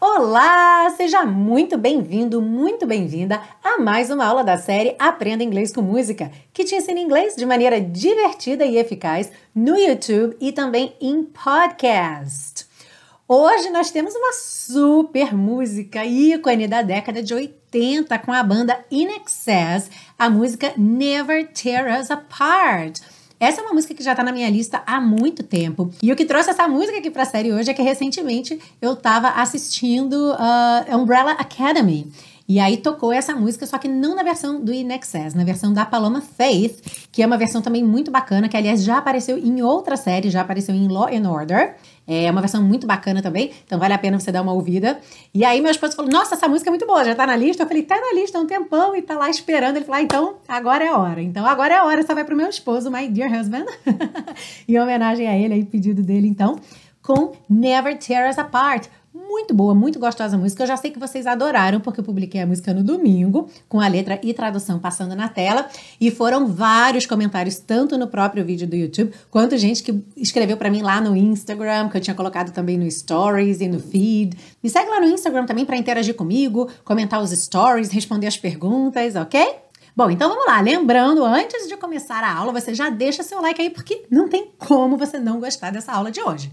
Olá, seja muito bem-vindo, muito bem-vinda a mais uma aula da série Aprenda Inglês com Música, que te ensina inglês de maneira divertida e eficaz no YouTube e também em podcast. Hoje nós temos uma super música ícone da década de 80 com a banda In Excess, a música Never Tear Us Apart. Essa é uma música que já tá na minha lista há muito tempo. E o que trouxe essa música aqui pra série hoje é que recentemente eu tava assistindo uh, Umbrella Academy. E aí tocou essa música, só que não na versão do In Excess, na versão da Paloma Faith, que é uma versão também muito bacana, que aliás já apareceu em outra série, já apareceu em Law and Order. É uma versão muito bacana também, então vale a pena você dar uma ouvida. E aí meu esposo falou: Nossa, essa música é muito boa, já tá na lista? Eu falei: Tá na lista há um tempão e tá lá esperando. Ele falou: ah, Então agora é a hora. Então agora é a hora, só vai pro meu esposo, my dear husband. em homenagem a ele, aí, pedido dele, então, com Never Tear Us Apart muito boa, muito gostosa música. Eu já sei que vocês adoraram, porque eu publiquei a música no domingo, com a letra e tradução passando na tela. E foram vários comentários, tanto no próprio vídeo do YouTube, quanto gente que escreveu para mim lá no Instagram, que eu tinha colocado também no Stories e no Feed. Me segue lá no Instagram também para interagir comigo, comentar os stories, responder as perguntas, ok? Bom, então vamos lá. Lembrando, antes de começar a aula, você já deixa seu like aí, porque não tem como você não gostar dessa aula de hoje.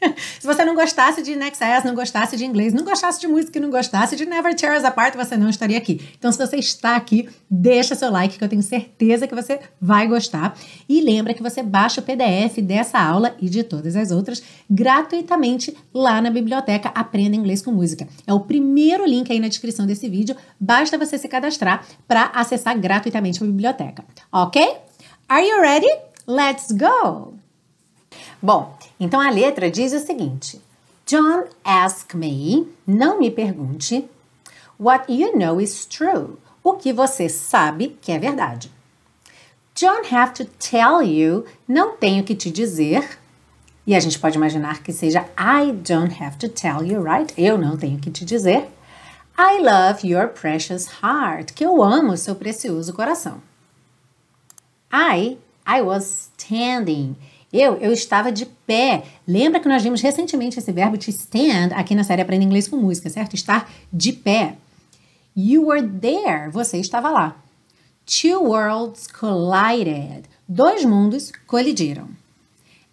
Se você não gostasse de Nexus, não gostasse de inglês, não gostasse de música e não gostasse de Never Tear Us Apart, você não estaria aqui. Então, se você está aqui, deixa seu like, que eu tenho certeza que você vai gostar. E lembra que você baixa o PDF dessa aula e de todas as outras gratuitamente lá na biblioteca Aprenda Inglês com Música. É o primeiro link aí na descrição desse vídeo. Basta você se cadastrar para acessar gratuitamente a biblioteca. Ok? Are you ready? Let's go! Bom, então a letra diz o seguinte: John ask me, não me pergunte, what you know is true, o que você sabe que é verdade. Don't have to tell you, não tenho que te dizer. E a gente pode imaginar que seja I don't have to tell you, right? Eu não tenho que te dizer. I love your precious heart, que eu amo seu precioso coração. I, I was standing. Eu, eu estava de pé. Lembra que nós vimos recentemente esse verbo to stand aqui na série Aprenda Inglês com Música, certo? Estar de pé. You were there. Você estava lá. Two worlds collided. Dois mundos colidiram.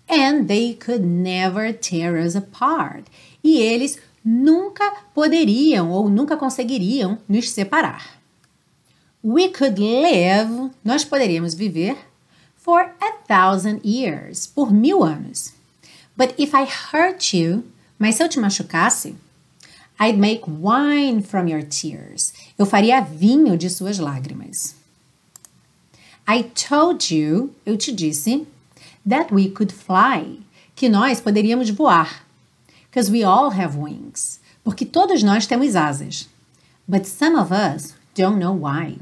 And they could never tear us apart. E eles nunca poderiam ou nunca conseguiriam nos separar. We could live. Nós poderíamos viver for a thousand years, por mil anos. But if I hurt you, mas se eu te machucasse, I'd make wine from your tears. Eu faria vinho de suas lágrimas. I told you, eu te disse, that we could fly, que nós poderíamos voar. Because we all have wings. Porque todos nós temos asas. But some of us don't know why.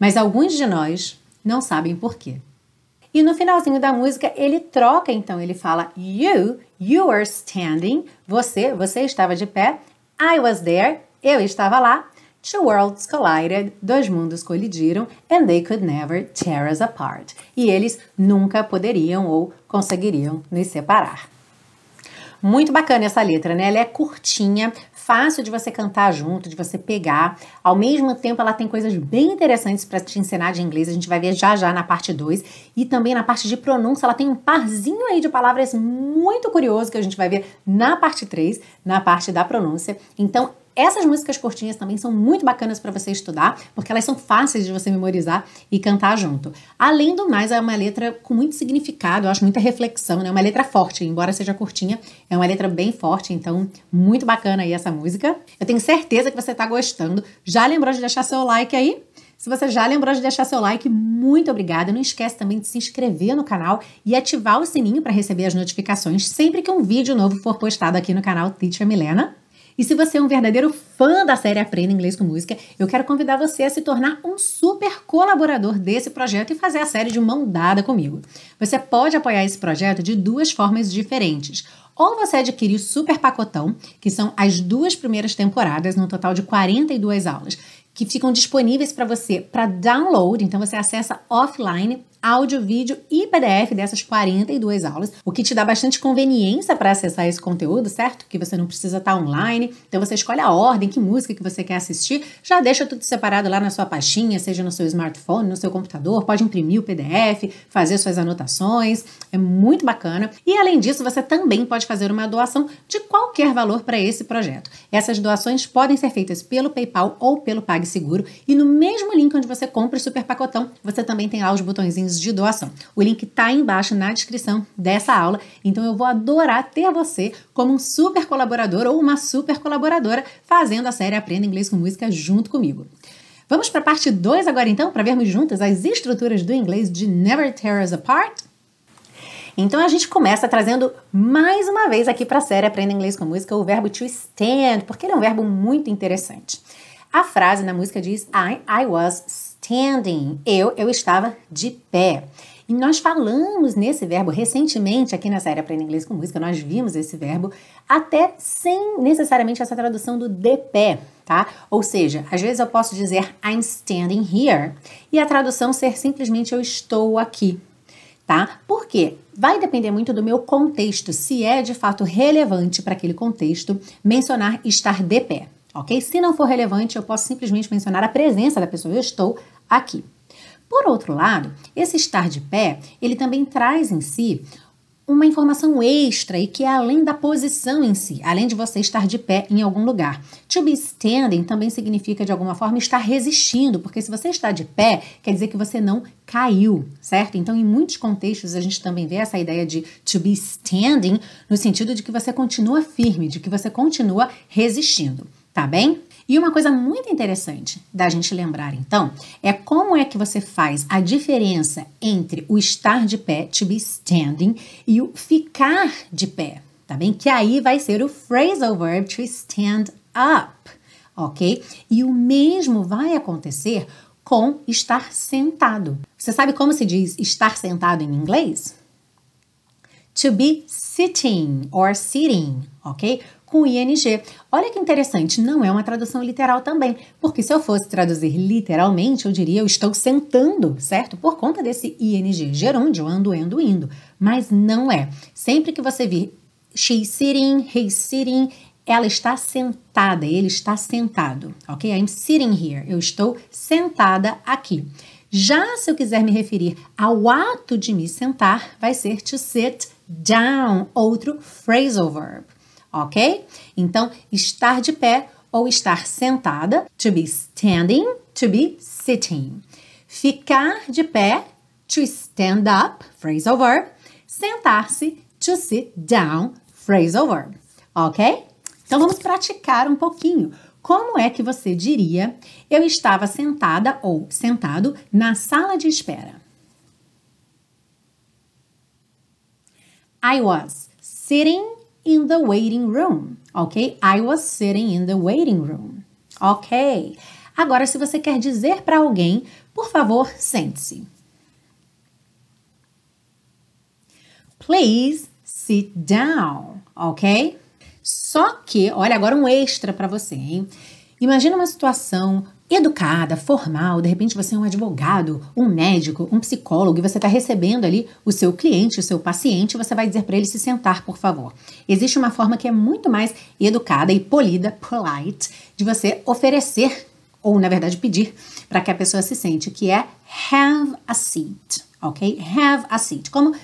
Mas alguns de nós não sabem por quê. E no finalzinho da música ele troca, então ele fala you, you were standing, você, você estava de pé, I was there, eu estava lá. Two worlds collided, dois mundos colidiram, and they could never tear us apart. E eles nunca poderiam ou conseguiriam nos separar. Muito bacana essa letra, né? Ela é curtinha, fácil de você cantar junto, de você pegar. Ao mesmo tempo, ela tem coisas bem interessantes para te ensinar de inglês. A gente vai ver já já na parte 2. E também na parte de pronúncia, ela tem um parzinho aí de palavras muito curioso que a gente vai ver na parte 3, na parte da pronúncia. Então, essas músicas curtinhas também são muito bacanas para você estudar, porque elas são fáceis de você memorizar e cantar junto. Além do mais, é uma letra com muito significado, eu acho muita reflexão, né? Uma letra forte, embora seja curtinha, é uma letra bem forte, então muito bacana aí essa música. Eu tenho certeza que você está gostando. Já lembrou de deixar seu like aí? Se você já lembrou de deixar seu like, muito obrigada. Não esquece também de se inscrever no canal e ativar o sininho para receber as notificações sempre que um vídeo novo for postado aqui no canal Teacher Milena. E se você é um verdadeiro fã da série Aprenda Inglês com Música, eu quero convidar você a se tornar um super colaborador desse projeto e fazer a série de mão dada comigo. Você pode apoiar esse projeto de duas formas diferentes. Ou você adquire o super pacotão, que são as duas primeiras temporadas, num total de 42 aulas, que ficam disponíveis para você para download. Então você acessa offline áudio, vídeo e PDF dessas 42 aulas, o que te dá bastante conveniência para acessar esse conteúdo, certo? Que você não precisa estar online. Então você escolhe a ordem, que música que você quer assistir, já deixa tudo separado lá na sua pastinha, seja no seu smartphone, no seu computador, pode imprimir o PDF, fazer suas anotações. É muito bacana. E além disso, você também pode fazer uma doação de qualquer valor para esse projeto. Essas doações podem ser feitas pelo PayPal ou pelo PagSeguro e no mesmo link onde você compra o super pacotão, você também tem lá os botõezinhos de doação. O link está embaixo na descrição dessa aula, então eu vou adorar ter você como um super colaborador ou uma super colaboradora fazendo a série Aprenda Inglês com Música junto comigo. Vamos para a parte 2 agora então, para vermos juntas as estruturas do inglês de Never Tear Us Apart? Então a gente começa trazendo mais uma vez aqui para a série Aprenda Inglês com Música o verbo to stand, porque ele é um verbo muito interessante. A frase na música diz I, I was standing. Eu, eu estava de pé. E nós falamos nesse verbo recentemente aqui na série Aprenda Inglês com Música, nós vimos esse verbo até sem necessariamente essa tradução do de pé, tá? Ou seja, às vezes eu posso dizer I'm standing here e a tradução ser simplesmente eu estou aqui, tá? Por quê? Vai depender muito do meu contexto, se é de fato relevante para aquele contexto mencionar estar de pé ok? Se não for relevante, eu posso simplesmente mencionar a presença da pessoa. Eu estou aqui. Por outro lado, esse estar de pé, ele também traz em si uma informação extra e que é além da posição em si, além de você estar de pé em algum lugar. To be standing também significa de alguma forma estar resistindo, porque se você está de pé, quer dizer que você não caiu, certo? Então, em muitos contextos a gente também vê essa ideia de to be standing no sentido de que você continua firme, de que você continua resistindo, tá bem? E uma coisa muito interessante da gente lembrar, então, é como é que você faz a diferença entre o estar de pé, to be standing, e o ficar de pé, tá bem? Que aí vai ser o phrasal verb to stand up, ok? E o mesmo vai acontecer com estar sentado. Você sabe como se diz estar sentado em inglês? To be sitting or sitting, ok? Com ing. Olha que interessante, não é uma tradução literal também, porque se eu fosse traduzir literalmente, eu diria eu estou sentando, certo? Por conta desse ing, gerúndio, ando, endo, indo. Mas não é. Sempre que você vir she's sitting, he's sitting, ela está sentada, ele está sentado, ok? I'm sitting here, eu estou sentada aqui. Já se eu quiser me referir ao ato de me sentar, vai ser to sit down, outro phrasal verb ok? Então, estar de pé ou estar sentada, to be standing, to be sitting. Ficar de pé, to stand up, phrasal verb. Sentar-se, to sit down, phrasal verb, ok? Então, vamos praticar um pouquinho. Como é que você diria eu estava sentada ou sentado na sala de espera? I was sitting in the waiting room, ok? I was sitting in the waiting room, ok? Agora, se você quer dizer para alguém, por favor, sente-se. Please sit down, ok? Só que, olha, agora um extra para você, hein? Imagina uma situação educada, formal, de repente você é um advogado, um médico, um psicólogo e você está recebendo ali o seu cliente, o seu paciente, você vai dizer para ele se sentar, por favor. Existe uma forma que é muito mais educada e polida, polite, de você oferecer ou na verdade pedir para que a pessoa se sente, que é have a seat, ok? Have a seat. Como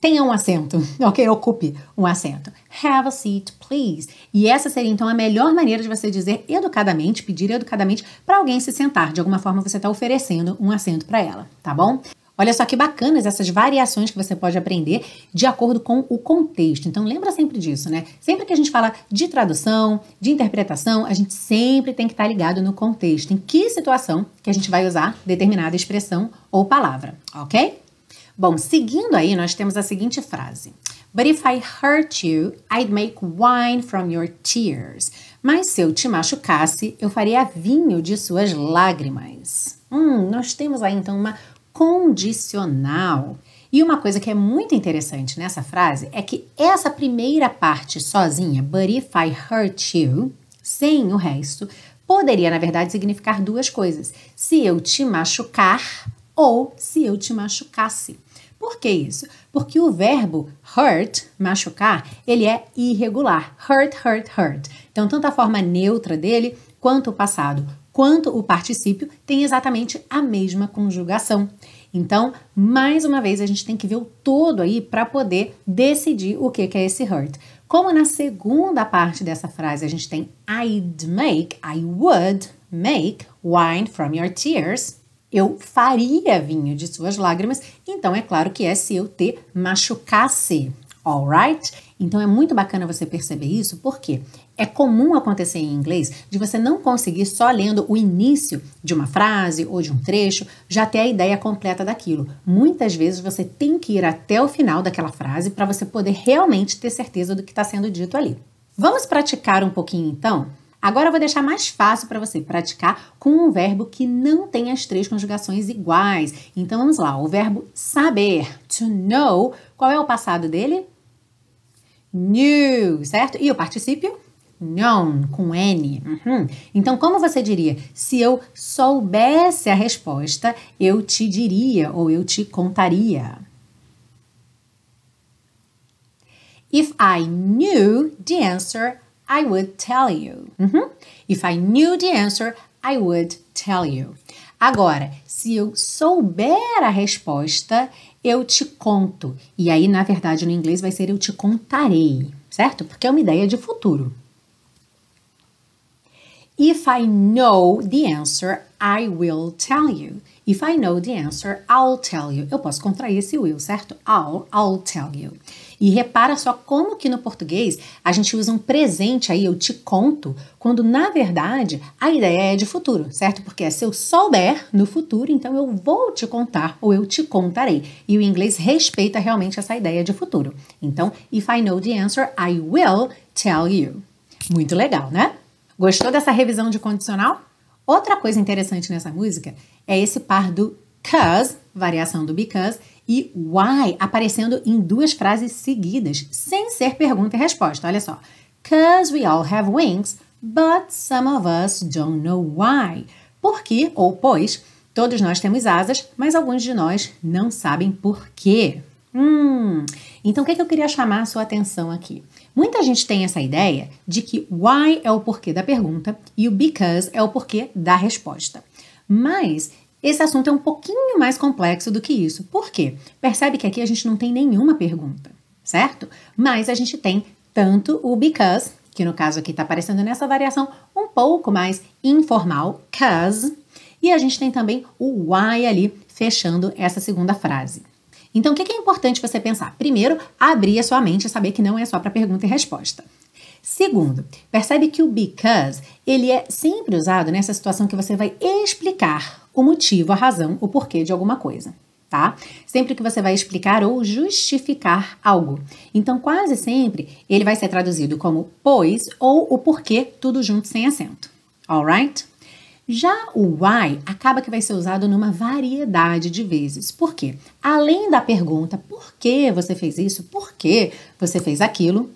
Tenha um assento, ok? Ocupe um assento. Have a seat, please. E essa seria então a melhor maneira de você dizer educadamente, pedir educadamente para alguém se sentar. De alguma forma você está oferecendo um assento para ela, tá bom? Olha só que bacanas essas variações que você pode aprender de acordo com o contexto. Então lembra sempre disso, né? Sempre que a gente fala de tradução, de interpretação, a gente sempre tem que estar ligado no contexto. Em que situação que a gente vai usar determinada expressão ou palavra, ok? Bom, seguindo aí, nós temos a seguinte frase: But if I hurt you, I'd make wine from your tears. Mas se eu te machucasse, eu faria vinho de suas lágrimas. Hum, nós temos aí então uma condicional. E uma coisa que é muito interessante nessa frase é que essa primeira parte sozinha, but if I hurt you, sem o resto, poderia na verdade significar duas coisas. Se eu te machucar ou se eu te machucasse. Por que isso? Porque o verbo hurt, machucar, ele é irregular. Hurt, hurt, hurt. Então, tanto a forma neutra dele, quanto o passado, quanto o particípio, tem exatamente a mesma conjugação. Então, mais uma vez, a gente tem que ver o todo aí para poder decidir o que, é esse hurt. Como na segunda parte dessa frase a gente tem I'd make, I would make wine from your tears. Eu faria vinho de suas lágrimas. Então, é claro que é se eu te machucasse. Alright? Então é muito bacana você perceber isso, porque é comum acontecer em inglês de você não conseguir só lendo o início de uma frase ou de um trecho já ter a ideia completa daquilo. Muitas vezes você tem que ir até o final daquela frase para você poder realmente ter certeza do que está sendo dito ali. Vamos praticar um pouquinho então? Agora eu vou deixar mais fácil para você praticar com um verbo que não tem as três conjugações iguais. Então vamos lá, o verbo saber, to know, qual é o passado dele? Knew, certo? E o particípio? known, com N. Uhum. Então, como você diria? Se eu soubesse a resposta, eu te diria ou eu te contaria. If I knew the answer, I would tell you. Uhum. If I knew the answer, I would tell you. Agora, se eu souber a resposta, eu te conto. E aí, na verdade, no inglês vai ser eu te contarei, certo? Porque é uma ideia de futuro. If I know the answer, I will tell you. If I know the answer, I'll tell you. Eu posso contrair esse will, certo? I'll, I'll tell you. E repara só como que no português a gente usa um presente aí, eu te conto, quando na verdade a ideia é de futuro, certo? Porque é se eu souber no futuro, então eu vou te contar ou eu te contarei. E o inglês respeita realmente essa ideia de futuro. Então, if I know the answer, I will tell you. Muito legal, né? Gostou dessa revisão de condicional? Outra coisa interessante nessa música é esse par do cause, variação do because, e why aparecendo em duas frases seguidas, sem ser pergunta e resposta. Olha só. Cause we all have wings, but some of us don't know why. Porque, ou pois, todos nós temos asas, mas alguns de nós não sabem por quê. Hum, então o que, é que eu queria chamar a sua atenção aqui? Muita gente tem essa ideia de que why é o porquê da pergunta e o because é o porquê da resposta. Mas esse assunto é um pouquinho mais complexo do que isso. Por quê? Percebe que aqui a gente não tem nenhuma pergunta, certo? Mas a gente tem tanto o because, que no caso aqui está aparecendo nessa variação um pouco mais informal, cause, e a gente tem também o why ali fechando essa segunda frase. Então, o que é importante você pensar? Primeiro, abrir a sua mente e saber que não é só para pergunta e resposta. Segundo, percebe que o because ele é sempre usado nessa situação que você vai explicar o motivo, a razão, o porquê de alguma coisa, tá? Sempre que você vai explicar ou justificar algo. Então, quase sempre ele vai ser traduzido como pois ou o porquê, tudo junto sem acento. Alright? Já o why acaba que vai ser usado numa variedade de vezes. Por quê? Além da pergunta por que você fez isso, por que você fez aquilo,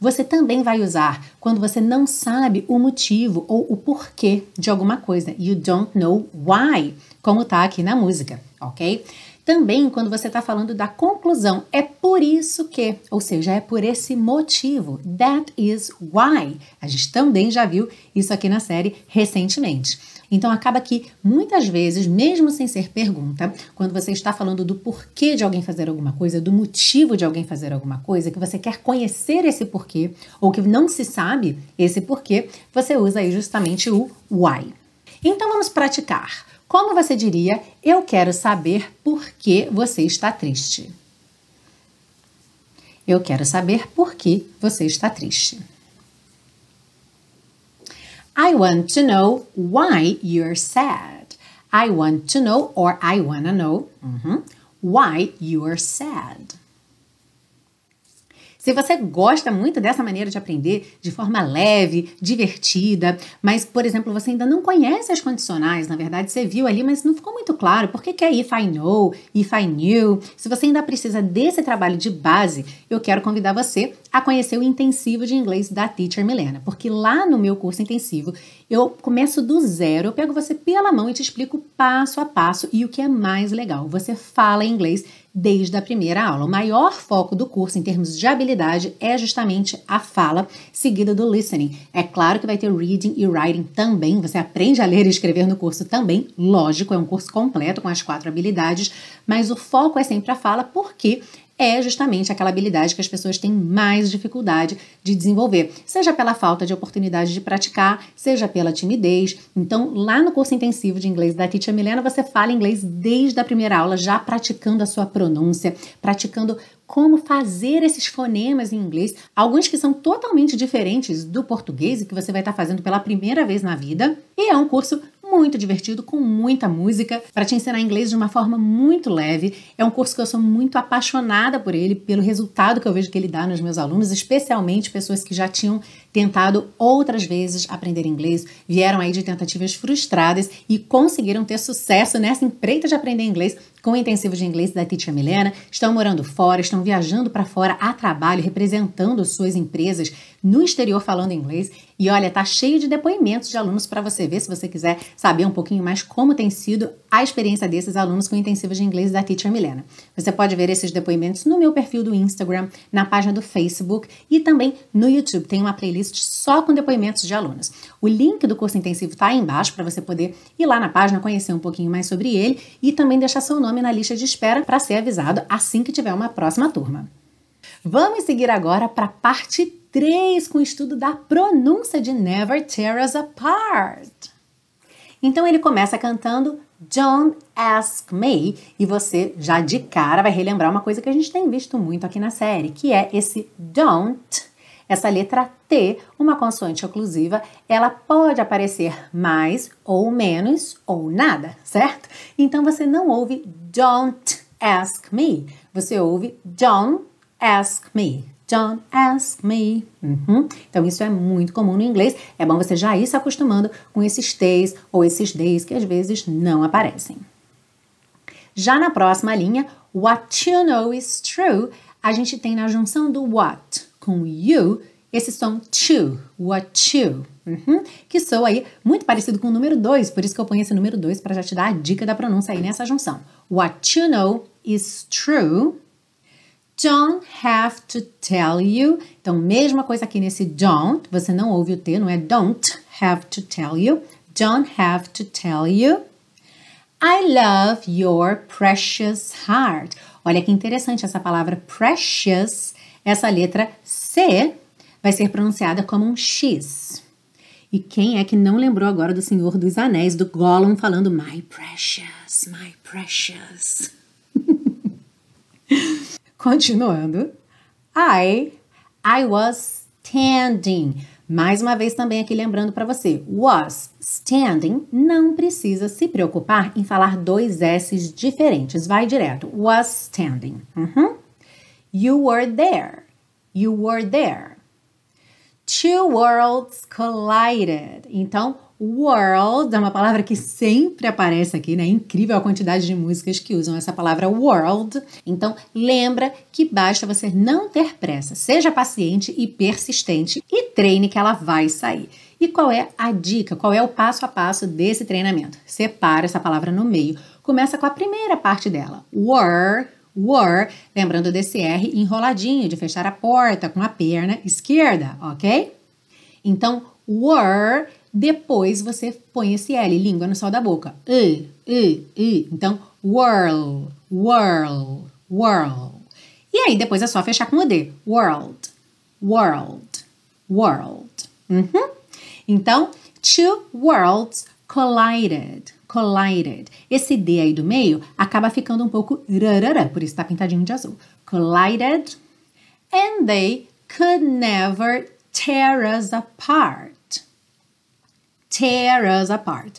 você também vai usar quando você não sabe o motivo ou o porquê de alguma coisa. You don't know why, como tá aqui na música, ok? Também quando você está falando da conclusão, é por isso que, ou seja, é por esse motivo. That is why. A gente também já viu isso aqui na série recentemente. Então acaba que muitas vezes, mesmo sem ser pergunta, quando você está falando do porquê de alguém fazer alguma coisa, do motivo de alguém fazer alguma coisa, que você quer conhecer esse porquê ou que não se sabe esse porquê, você usa aí justamente o why. Então vamos praticar. Como você diria, eu quero saber por que você está triste. Eu quero saber por que você está triste. I want to know why you're sad. I want to know, or I wanna know, uhum, why you're sad. Se você gosta muito dessa maneira de aprender de forma leve, divertida, mas, por exemplo, você ainda não conhece as condicionais, na verdade você viu ali, mas não ficou muito claro por que, é if I know, if I knew. Se você ainda precisa desse trabalho de base, eu quero convidar você a conhecer o intensivo de inglês da Teacher Milena, porque lá no meu curso intensivo eu começo do zero, eu pego você pela mão e te explico passo a passo e o que é mais legal, você fala inglês desde a primeira aula. O maior foco do curso em termos de habilidade é justamente a fala, seguida do listening. É claro que vai ter reading e writing também, você aprende a ler e escrever no curso também, lógico, é um curso completo com as quatro habilidades, mas o foco é sempre a fala, porque é justamente aquela habilidade que as pessoas têm mais dificuldade de desenvolver, seja pela falta de oportunidade de praticar, seja pela timidez. Então, lá no curso intensivo de inglês da Teacher Milena, você fala inglês desde a primeira aula, já praticando a sua pronúncia, praticando como fazer esses fonemas em inglês, alguns que são totalmente diferentes do português e que você vai estar fazendo pela primeira vez na vida. E é um curso muito divertido, com muita música, para te ensinar inglês de uma forma muito leve. É um curso que eu sou muito apaixonada por ele, pelo resultado que eu vejo que ele dá nos meus alunos, especialmente pessoas que já tinham tentado outras vezes aprender inglês, vieram aí de tentativas frustradas e conseguiram ter sucesso nessa empreita de aprender inglês com o intensivo de inglês da Teacher Milena, estão morando fora, estão viajando para fora a trabalho, representando suas empresas no exterior falando inglês. E olha, tá cheio de depoimentos de alunos para você ver se você quiser saber um pouquinho mais como tem sido a experiência desses alunos com o intensivo de inglês da Teacher Milena. Você pode ver esses depoimentos no meu perfil do Instagram, na página do Facebook e também no YouTube. Tem uma playlist só com depoimentos de alunos. O link do curso intensivo está aí embaixo para você poder ir lá na página conhecer um pouquinho mais sobre ele e também deixar seu nome na lista de espera para ser avisado assim que tiver uma próxima turma. Vamos seguir agora para a parte 3 com o estudo da pronúncia de Never Tear Us Apart. Então ele começa cantando Don't Ask Me e você já de cara vai relembrar uma coisa que a gente tem visto muito aqui na série, que é esse don't essa letra T, uma consoante oclusiva, ela pode aparecer mais ou menos ou nada, certo? Então você não ouve don't ask me, você ouve don't ask me. Don't ask me. Uhum. Então, isso é muito comum no inglês. É bom você já ir se acostumando com esses T's ou esses D's que às vezes não aparecem. Já na próxima linha, what you know is true, a gente tem na junção do what com you, esse som to, what you, uhum, que soa aí muito parecido com o número 2, por isso que eu ponho esse número 2 para já te dar a dica da pronúncia aí nessa junção. What you know is true. Don't have to tell you. Então, mesma coisa aqui nesse don't, você não ouve o T, não é don't have to tell you. Don't have to tell you. I love your precious heart. Olha que interessante essa palavra precious essa letra C vai ser pronunciada como um X. E quem é que não lembrou agora do Senhor dos Anéis, do Gollum falando My precious, my precious? Continuando. I, I was standing. Mais uma vez também aqui lembrando para você, was standing não precisa se preocupar em falar dois S's diferentes. Vai direto. Was standing. Uhum. You were there. You were there. Two worlds collided. Então, world é uma palavra que sempre aparece aqui, né? incrível a quantidade de músicas que usam essa palavra world. Então, lembra que basta você não ter pressa. Seja paciente e persistente e treine que ela vai sair. E qual é a dica? Qual é o passo a passo desse treinamento? Separa essa palavra no meio. Começa com a primeira parte dela. Were were, lembrando desse R enroladinho de fechar a porta com a perna esquerda, ok? Então, were, depois você põe esse L, língua no sol da boca. I, I, I. Então, whirl, whirl, whirl. E aí, depois é só fechar com o D. World, world, world. Uhum. Então, two worlds collided collided. Esse D aí do meio acaba ficando um pouco rarará, por isso está pintadinho de azul. Collided and they could never tear us apart. Tear us apart.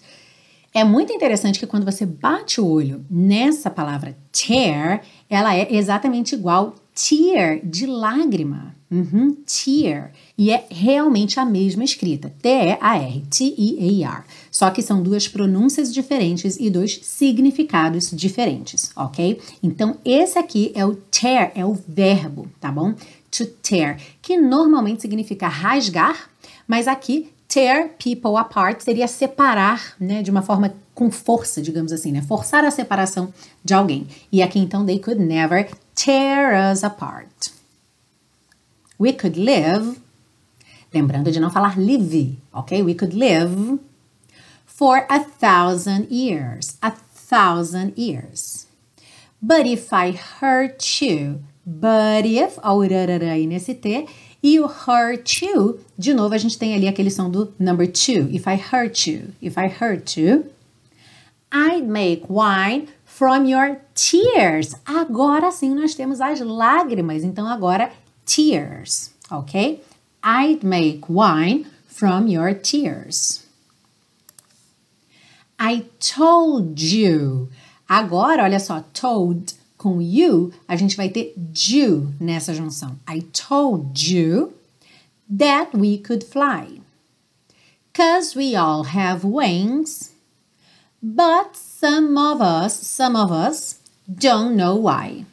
É muito interessante que quando você bate o olho nessa palavra tear, ela é exatamente igual tear, de lágrima. Uhum, tear. E é realmente a mesma escrita, T-E-A-R, T-E-A-R. Só que são duas pronúncias diferentes e dois significados diferentes, ok? Então, esse aqui é o tear, é o verbo, tá bom? To tear, que normalmente significa rasgar, mas aqui tear people apart seria separar, né, de uma forma com força, digamos assim, né? Forçar a separação de alguém. E aqui então they could never tear us apart. We could live, lembrando de não falar live, ok? We could live for a thousand years, a thousand years. But if I hurt you, but if, ó, o aí nesse T, e o hurt you, de novo a gente tem ali aquele som do number two. If I hurt you, if I hurt you, I'd make wine from your tears. Agora sim nós temos as lágrimas, então agora tears, ok? I'd make wine from your tears. I told you. Agora, olha só, told com you, a gente vai ter you nessa junção. I told you that we could fly. Cause we all have wings, but some of us, some of us don't know why.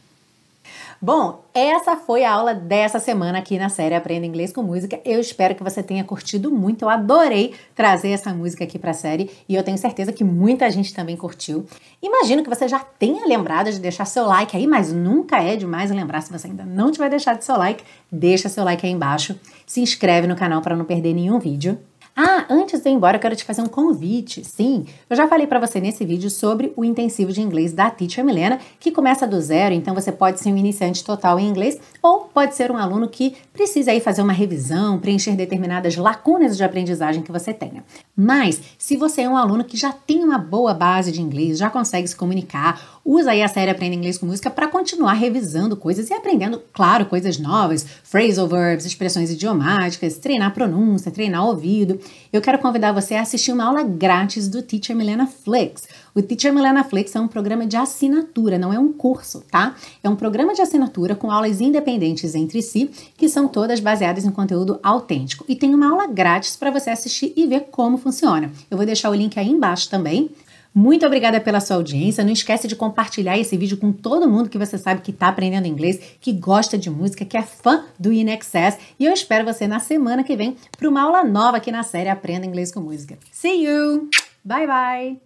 Bom, essa foi a aula dessa semana aqui na série Aprenda Inglês com Música. Eu espero que você tenha curtido muito. Eu adorei trazer essa música aqui para a série e eu tenho certeza que muita gente também curtiu. Imagino que você já tenha lembrado de deixar seu like aí, mas nunca é demais lembrar se você ainda não tiver deixado seu like, deixa seu like aí embaixo. Se inscreve no canal para não perder nenhum vídeo. Ah, antes de ir embora, eu quero te fazer um convite. Sim, eu já falei para você nesse vídeo sobre o intensivo de inglês da Teacher Milena, que começa do zero, então você pode ser um iniciante total em inglês ou pode ser um aluno que precisa aí fazer uma revisão, preencher determinadas lacunas de aprendizagem que você tenha. Mas, se você é um aluno que já tem uma boa base de inglês, já consegue se comunicar, usa aí a série Aprenda Inglês com Música para continuar revisando coisas e aprendendo, claro, coisas novas, phrasal verbs, expressões idiomáticas, treinar pronúncia, treinar ouvido eu quero convidar você a assistir uma aula grátis do Teacher Milena Flix. O Teacher Milena Flix é um programa de assinatura, não é um curso, tá? É um programa de assinatura com aulas independentes entre si, que são todas baseadas em conteúdo autêntico. E tem uma aula grátis para você assistir e ver como funciona. Eu vou deixar o link aí embaixo também. Muito obrigada pela sua audiência. Não esquece de compartilhar esse vídeo com todo mundo que você sabe que está aprendendo inglês, que gosta de música, que é fã do InExcess. E eu espero você na semana que vem para uma aula nova aqui na série Aprenda Inglês com Música. See you! Bye bye!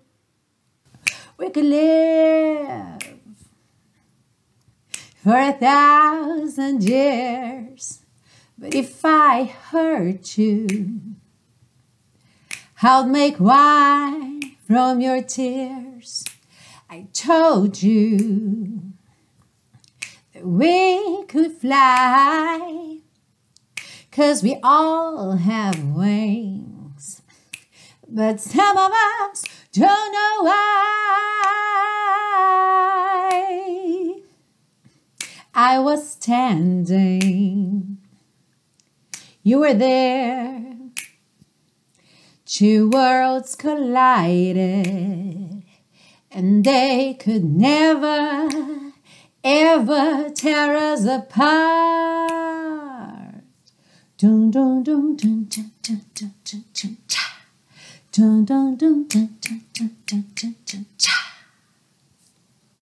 We could live for a thousand years, but if I hurt you, I'll make wine from your tears. I told you that we could fly, cause we all have wings. But some of us don't know why. I was standing, you were there Two worlds collided, and they could never, ever tear us apart. Dun dun dun dun dun dun dun dun cha. Dun dun dun dun dun dun dun dun.